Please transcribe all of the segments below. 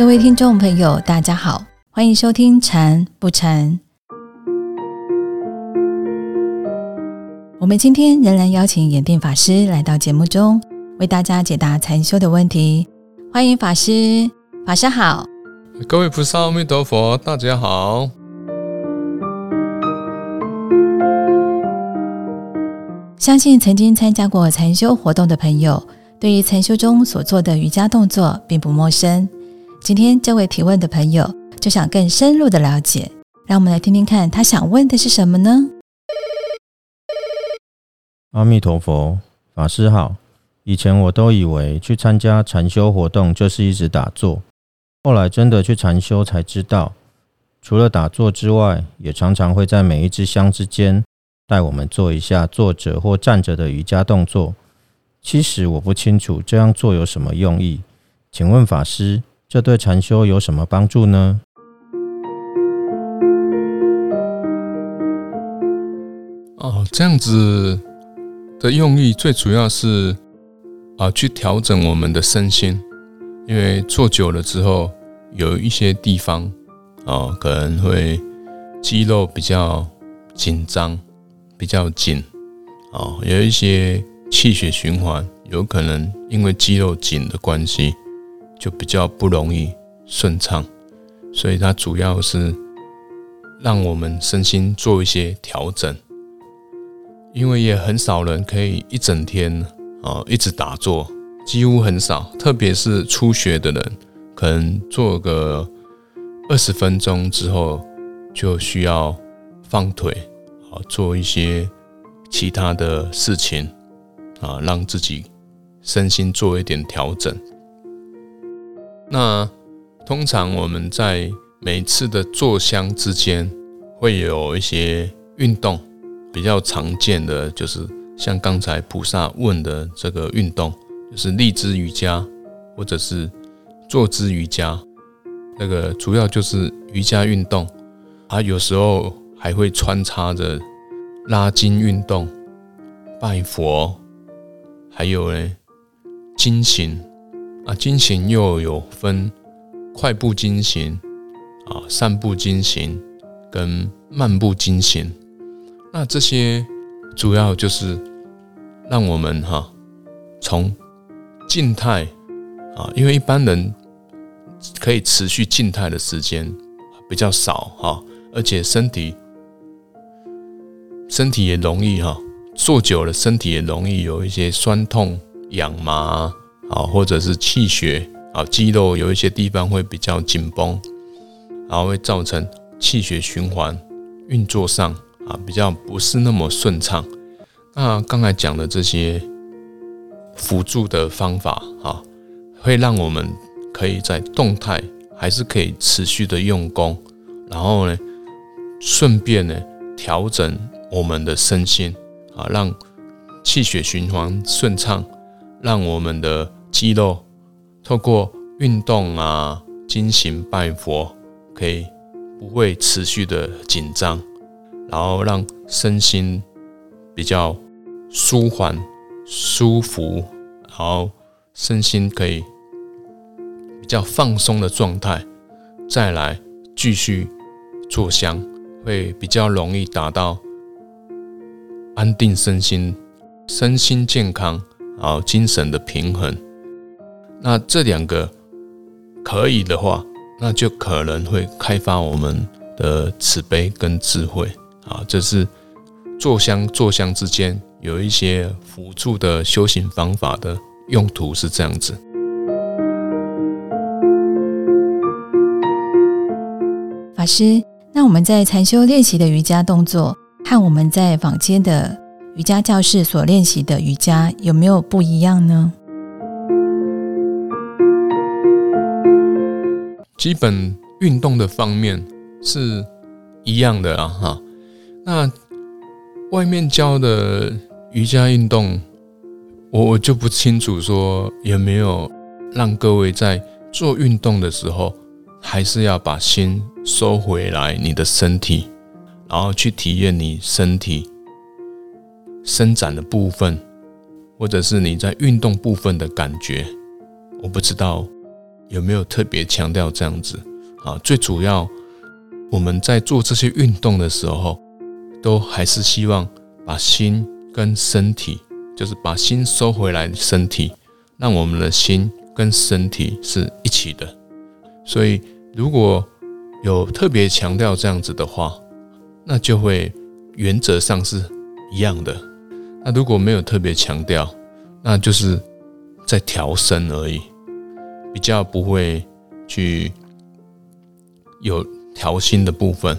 各位听众朋友，大家好，欢迎收听《禅不禅》。我们今天仍然邀请演定法师来到节目中，为大家解答禅修的问题。欢迎法师，法师好。各位菩萨阿弥陀佛，大家好。相信曾经参加过禅修活动的朋友，对于禅修中所做的瑜伽动作并不陌生。今天这位提问的朋友就想更深入的了解，让我们来听听看他想问的是什么呢？阿弥陀佛，法师好。以前我都以为去参加禅修活动就是一直打坐，后来真的去禅修才知道，除了打坐之外，也常常会在每一支香之间带我们做一下坐着或站着的瑜伽动作。其实我不清楚这样做有什么用意，请问法师？这对禅修有什么帮助呢？哦，这样子的用意最主要是啊，去调整我们的身心，因为坐久了之后，有一些地方啊，可能会肌肉比较紧张，比较紧啊，有一些气血循环，有可能因为肌肉紧的关系。就比较不容易顺畅，所以它主要是让我们身心做一些调整。因为也很少人可以一整天啊一直打坐，几乎很少，特别是初学的人，可能做个二十分钟之后就需要放腿啊，做一些其他的事情啊，让自己身心做一点调整。那通常我们在每次的坐香之间会有一些运动，比较常见的就是像刚才菩萨问的这个运动，就是立姿瑜伽或者是坐姿瑜伽，那个主要就是瑜伽运动，啊，有时候还会穿插着拉筋运动、拜佛，还有呢经行。啊，经行又有分快步经行啊、散步经行跟慢步经行。那这些主要就是让我们哈从静态啊，因为一般人可以持续静态的时间比较少哈，而且身体身体也容易哈坐久了，身体也容易有一些酸痛、痒麻。啊，或者是气血啊，肌肉有一些地方会比较紧绷，然后会造成气血循环运作上啊比较不是那么顺畅。那刚才讲的这些辅助的方法啊，会让我们可以在动态还是可以持续的用功，然后呢，顺便呢调整我们的身心啊，让气血循环顺畅，让我们的肌肉透过运动啊、精行拜佛，可以不会持续的紧张，然后让身心比较舒缓、舒服，然后身心可以比较放松的状态，再来继续做香，会比较容易达到安定身心、身心健康，然后精神的平衡。那这两个可以的话，那就可能会开发我们的慈悲跟智慧啊。这是坐香坐香之间有一些辅助的修行方法的用途是这样子。法师，那我们在禅修练习的瑜伽动作，和我们在坊间的瑜伽教室所练习的瑜伽有没有不一样呢？基本运动的方面是一样的啊，哈。那外面教的瑜伽运动，我我就不清楚说有没有让各位在做运动的时候，还是要把心收回来，你的身体，然后去体验你身体伸展的部分，或者是你在运动部分的感觉。我不知道有没有特别强调这样子啊？最主要我们在做这些运动的时候，都还是希望把心跟身体，就是把心收回来，身体让我们的心跟身体是一起的。所以如果有特别强调这样子的话，那就会原则上是一样的。那如果没有特别强调，那就是在调身而已，比较不会去有调心的部分。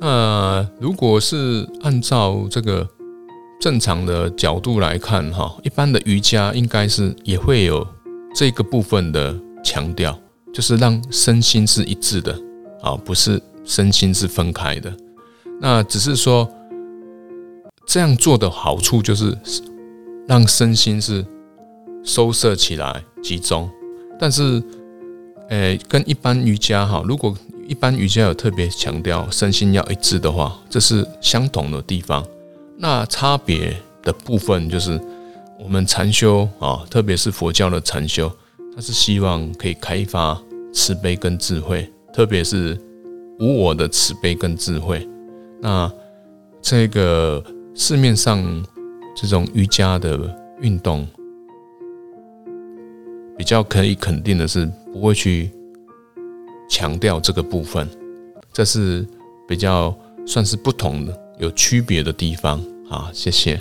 那如果是按照这个正常的角度来看，哈，一般的瑜伽应该是也会有这个部分的强调，就是让身心是一致的，啊，不是身心是分开的。那只是说这样做的好处就是让身心是收摄起来集中，但是，诶，跟一般瑜伽哈，如果一般瑜伽有特别强调身心要一致的话，这是相同的地方。那差别的部分就是我们禅修啊，特别是佛教的禅修，它是希望可以开发慈悲跟智慧，特别是无我的慈悲跟智慧。那这个市面上这种瑜伽的运动，比较可以肯定的是，不会去强调这个部分，这是比较算是不同的、有区别的地方啊。谢谢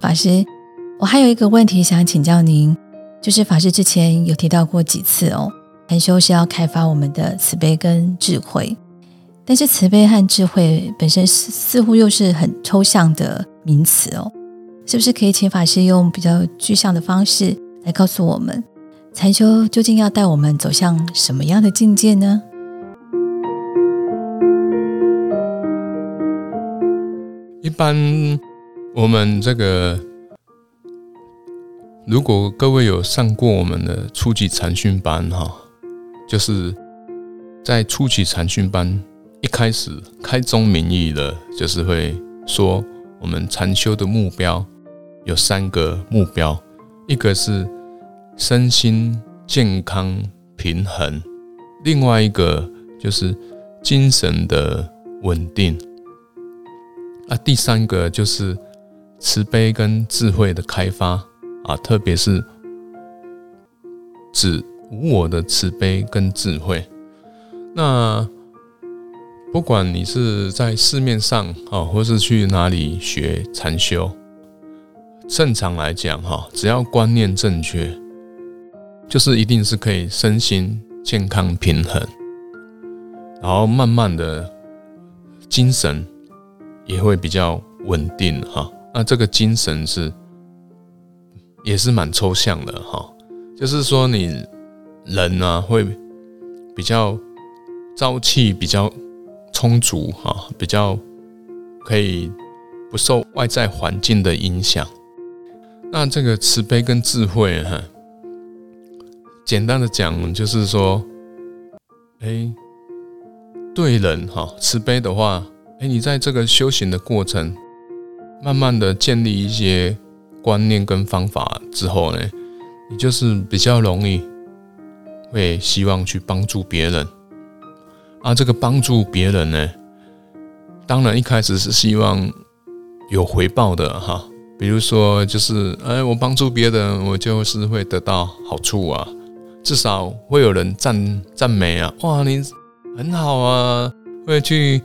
法师，我还有一个问题想请教您，就是法师之前有提到过几次哦。禅修是要开发我们的慈悲跟智慧，但是慈悲和智慧本身似似乎又是很抽象的名词哦，是不是可以请法师用比较具象的方式来告诉我们，禅修究竟要带我们走向什么样的境界呢？一般我们这个，如果各位有上过我们的初级禅训班哈。就是在初级禅训班一开始开宗明义的，就是会说我们禅修的目标有三个目标，一个是身心健康平衡，另外一个就是精神的稳定，啊，第三个就是慈悲跟智慧的开发啊，特别是指。无我的慈悲跟智慧，那不管你是在市面上啊，或是去哪里学禅修，正常来讲哈，只要观念正确，就是一定是可以身心健康平衡，然后慢慢的精神也会比较稳定哈。那这个精神是也是蛮抽象的哈，就是说你。人呢会比较朝气比较充足哈，比较可以不受外在环境的影响。那这个慈悲跟智慧哈，简单的讲就是说，哎，对人哈慈悲的话，哎，你在这个修行的过程，慢慢的建立一些观念跟方法之后呢，你就是比较容易。会希望去帮助别人，啊，这个帮助别人呢，当然一开始是希望有回报的哈，比如说就是，哎，我帮助别人，我就是会得到好处啊，至少会有人赞赞美啊，哇，你很好啊，会去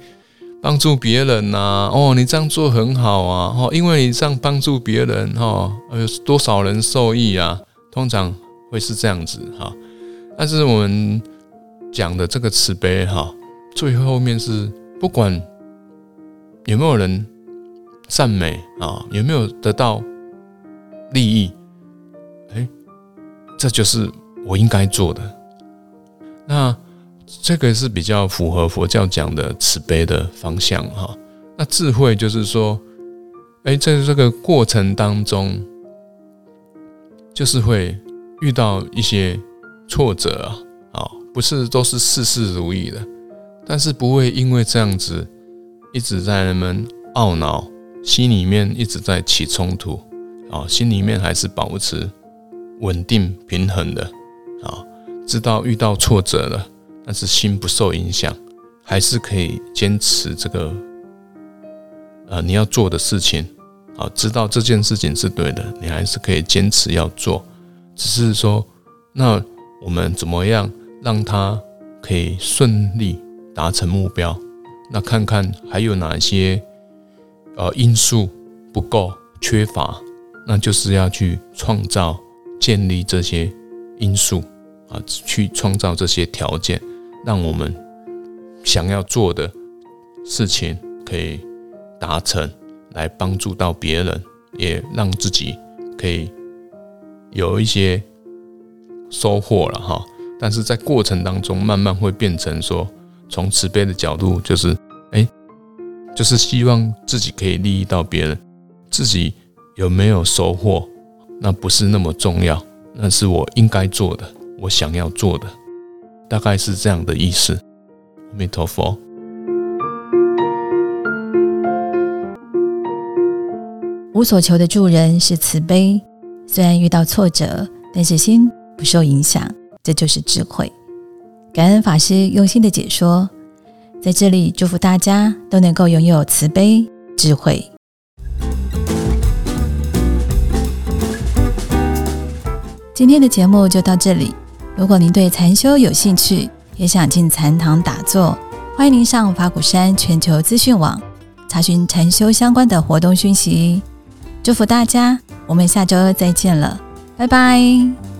帮助别人呐，哦，你这样做很好啊，哦，因为你这样帮助别人哈，有多少人受益啊？通常会是这样子哈。但是我们讲的这个慈悲哈，最后面是不管有没有人赞美啊，有没有得到利益，哎，这就是我应该做的。那这个是比较符合佛教讲的慈悲的方向哈。那智慧就是说，哎，在这个过程当中，就是会遇到一些。挫折啊，啊，不是都是事事如意的，但是不会因为这样子一直在人们懊恼，心里面一直在起冲突，啊，心里面还是保持稳定平衡的啊，知道遇到挫折了，但是心不受影响，还是可以坚持这个呃你要做的事情啊，知道这件事情是对的，你还是可以坚持要做，只是说那我们怎么样让它可以顺利达成目标？那看看还有哪些呃因素不够缺乏，那就是要去创造、建立这些因素啊，去创造这些条件，让我们想要做的事情可以达成，来帮助到别人，也让自己可以有一些收获了哈。但是在过程当中，慢慢会变成说，从慈悲的角度，就是哎。就是希望自己可以利益到别人，自己有没有收获，那不是那么重要，那是我应该做的，我想要做的，大概是这样的意思。阿弥陀佛。无所求的助人是慈悲，虽然遇到挫折，但是心不受影响，这就是智慧。感恩法师用心的解说。在这里，祝福大家都能够拥有慈悲智慧。今天的节目就到这里。如果您对禅修有兴趣，也想进禅堂打坐，欢迎您上法鼓山全球资讯网查询禅修相关的活动讯息。祝福大家，我们下周再见了，拜拜。